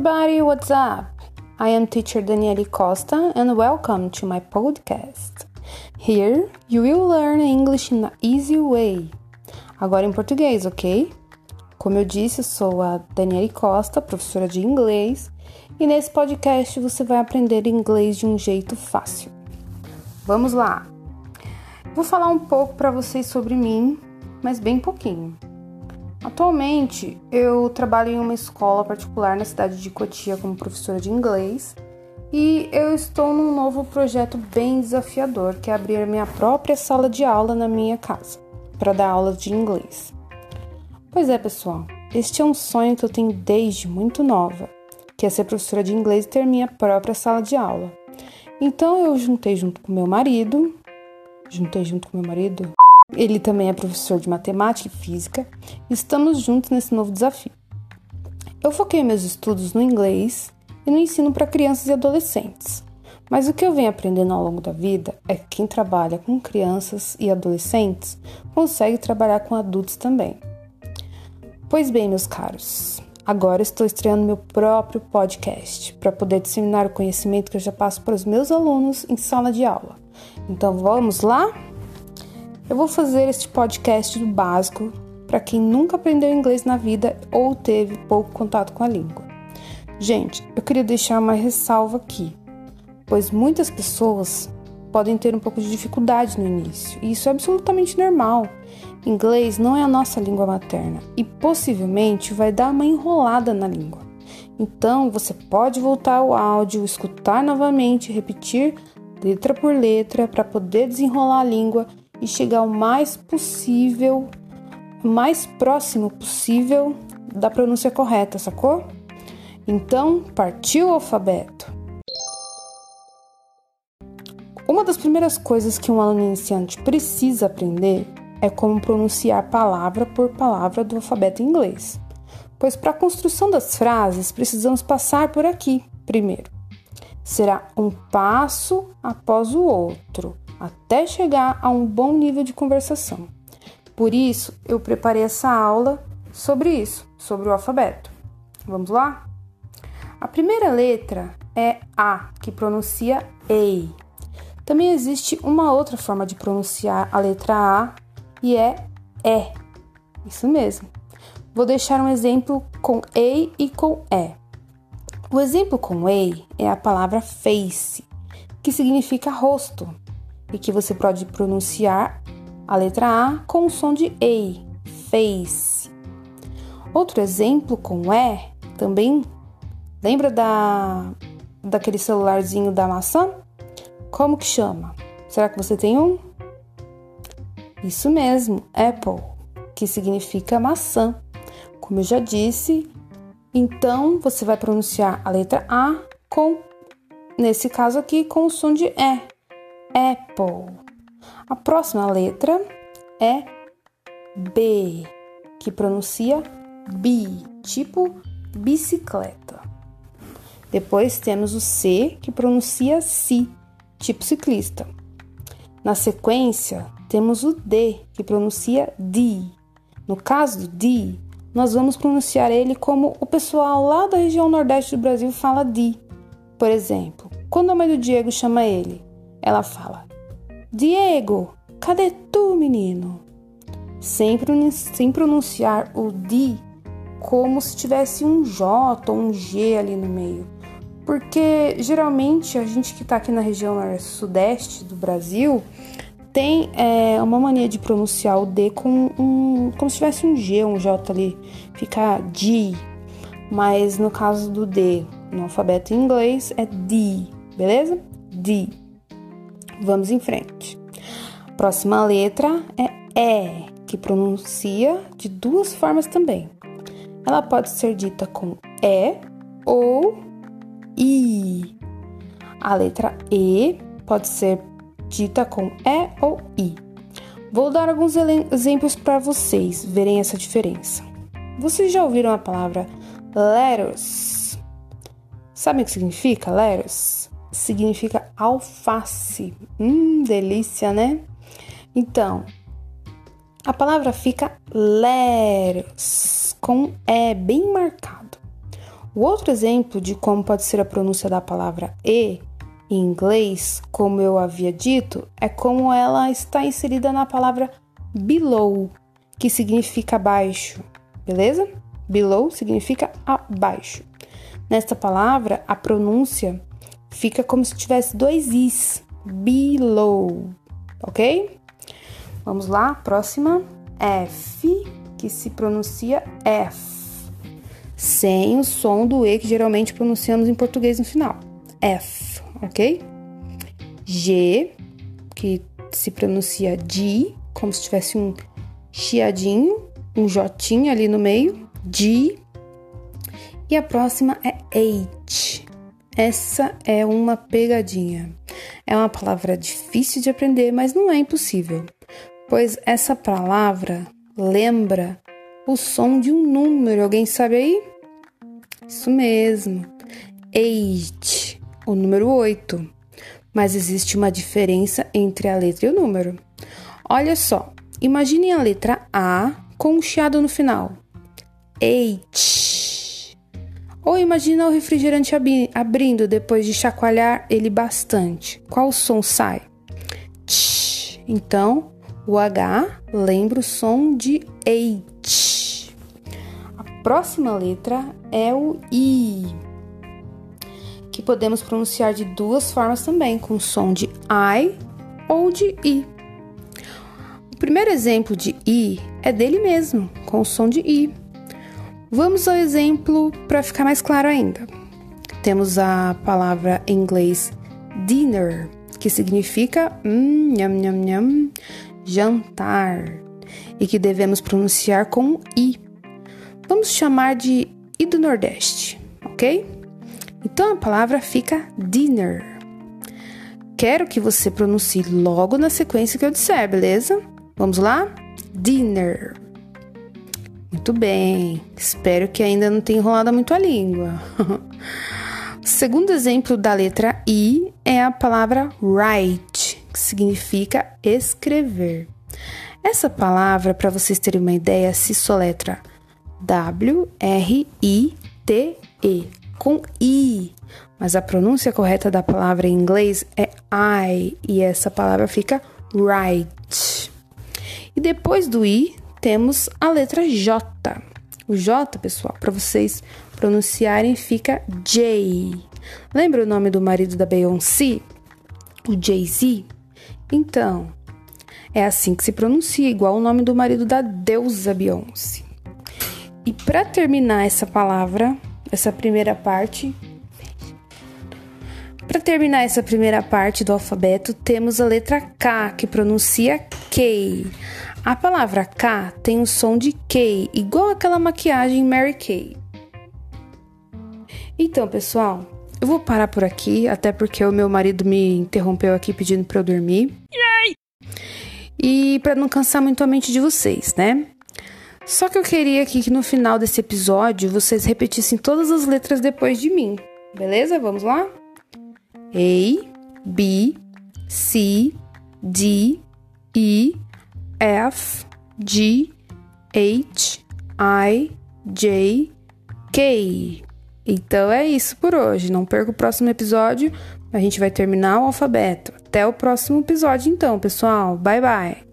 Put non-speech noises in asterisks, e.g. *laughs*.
everybody, what's up? I am teacher Daniele Costa and welcome to my podcast. Here you will learn English in an easy way. Agora em português, ok? Como eu disse, sou a Daniele Costa, professora de inglês, e nesse podcast você vai aprender inglês de um jeito fácil. Vamos lá! Vou falar um pouco para vocês sobre mim, mas bem pouquinho. Atualmente, eu trabalho em uma escola particular na cidade de Cotia como professora de inglês e eu estou num novo projeto bem desafiador, que é abrir minha própria sala de aula na minha casa para dar aulas de inglês. Pois é, pessoal, este é um sonho que eu tenho desde muito nova, que é ser professora de inglês e ter minha própria sala de aula. Então eu juntei junto com meu marido, juntei junto com meu marido ele também é professor de matemática e física. Estamos juntos nesse novo desafio. Eu foquei meus estudos no inglês e no ensino para crianças e adolescentes. Mas o que eu venho aprendendo ao longo da vida é que quem trabalha com crianças e adolescentes consegue trabalhar com adultos também. Pois bem, meus caros, agora estou estreando meu próprio podcast para poder disseminar o conhecimento que eu já passo para os meus alunos em sala de aula. Então vamos lá? Eu vou fazer este podcast do básico para quem nunca aprendeu inglês na vida ou teve pouco contato com a língua. Gente, eu queria deixar uma ressalva aqui, pois muitas pessoas podem ter um pouco de dificuldade no início, e isso é absolutamente normal. Inglês não é a nossa língua materna e possivelmente vai dar uma enrolada na língua. Então, você pode voltar ao áudio, escutar novamente, repetir letra por letra para poder desenrolar a língua e chegar o mais possível, mais próximo possível da pronúncia correta, sacou? Então, partiu o alfabeto. Uma das primeiras coisas que um aluno iniciante precisa aprender é como pronunciar palavra por palavra do alfabeto inglês. Pois para a construção das frases precisamos passar por aqui primeiro. Será um passo após o outro, até chegar a um bom nível de conversação. Por isso, eu preparei essa aula sobre isso, sobre o alfabeto. Vamos lá? A primeira letra é A, que pronuncia EI. Também existe uma outra forma de pronunciar a letra A e é E. Isso mesmo. Vou deixar um exemplo com EI e com E. O exemplo com EI é a palavra face, que significa rosto e que você pode pronunciar a letra A com o som de EI, face. Outro exemplo com E também, lembra da daquele celularzinho da maçã? Como que chama? Será que você tem um? Isso mesmo, Apple, que significa maçã. Como eu já disse, então você vai pronunciar a letra A com, nesse caso aqui, com o som de E, apple. A próxima letra é B, que pronuncia bi, tipo bicicleta. Depois temos o C, que pronuncia si, tipo ciclista. Na sequência, temos o D, que pronuncia di. No caso do di, nós vamos pronunciar ele como o pessoal lá da região nordeste do Brasil fala di. Por exemplo, quando a mãe do Diego chama ele, ela fala: Diego, cadê tu, menino? Sempre sem pronunciar o di como se tivesse um J ou um G ali no meio. Porque geralmente a gente que está aqui na região sudeste do Brasil tem é, uma mania de pronunciar o D com um, como se tivesse um G, um J ali, fica D. Mas no caso do D, no alfabeto em inglês é D, beleza? D. Vamos em frente. Próxima letra é E, que pronuncia de duas formas também. Ela pode ser dita com E ou I. A letra E pode ser dita com E ou I. Vou dar alguns exemplos para vocês verem essa diferença. Vocês já ouviram a palavra letters? Sabem o que significa letters? Significa alface. Hum, delícia, né? Então, a palavra fica leros, com E bem marcado. O outro exemplo de como pode ser a pronúncia da palavra e em inglês, como eu havia dito, é como ela está inserida na palavra below, que significa abaixo, beleza? Below significa abaixo. Nesta palavra, a pronúncia fica como se tivesse dois is, below, ok? Vamos lá, próxima, F, que se pronuncia F, sem o som do E que geralmente pronunciamos em português no final. F, ok? G, que se pronuncia G, como se tivesse um chiadinho, um jotinho ali no meio, G. E a próxima é H. Essa é uma pegadinha. É uma palavra difícil de aprender, mas não é impossível, pois essa palavra lembra o som de um número. Alguém sabe aí? Isso mesmo. Eight, o número 8. Mas existe uma diferença entre a letra e o número. Olha só, imagine a letra A com um chiado no final. H. Ou imagina o refrigerante abrindo depois de chacoalhar ele bastante. Qual som sai? Tch. Então, o H lembra o som de H. A próxima letra é o I, que podemos pronunciar de duas formas também, com som de I ou de I primeiro exemplo de i é dele mesmo, com o som de i. Vamos ao exemplo para ficar mais claro ainda. Temos a palavra em inglês dinner, que significa hum, nham, nham, nham, jantar, e que devemos pronunciar com i. Vamos chamar de i do Nordeste, ok? Então a palavra fica dinner. Quero que você pronuncie logo na sequência que eu disser, beleza? Vamos lá? Dinner. Muito bem. Espero que ainda não tenha enrolado muito a língua. o *laughs* segundo exemplo da letra I é a palavra write, que significa escrever. Essa palavra, para vocês terem uma ideia, se soletra W-R-I-T-E, com I. Mas a pronúncia correta da palavra em inglês é I, e essa palavra fica write. E depois do I, temos a letra J. O J, pessoal, para vocês pronunciarem, fica J. Lembra o nome do marido da Beyoncé? O Jay-Z? Então, é assim que se pronuncia, igual o nome do marido da deusa Beyoncé. E para terminar essa palavra, essa primeira parte, para terminar essa primeira parte do alfabeto, temos a letra K, que pronuncia K. A palavra K tem o som de K, igual aquela maquiagem Mary Kay. Então, pessoal, eu vou parar por aqui, até porque o meu marido me interrompeu aqui pedindo para eu dormir. Yay! E para não cansar muito a mente de vocês, né? Só que eu queria aqui que no final desse episódio vocês repetissem todas as letras depois de mim, beleza? Vamos lá? A, B, C, D, E, F, G, H, I, J, K. Então é isso por hoje. Não perca o próximo episódio. A gente vai terminar o alfabeto. Até o próximo episódio, então, pessoal. Bye, bye.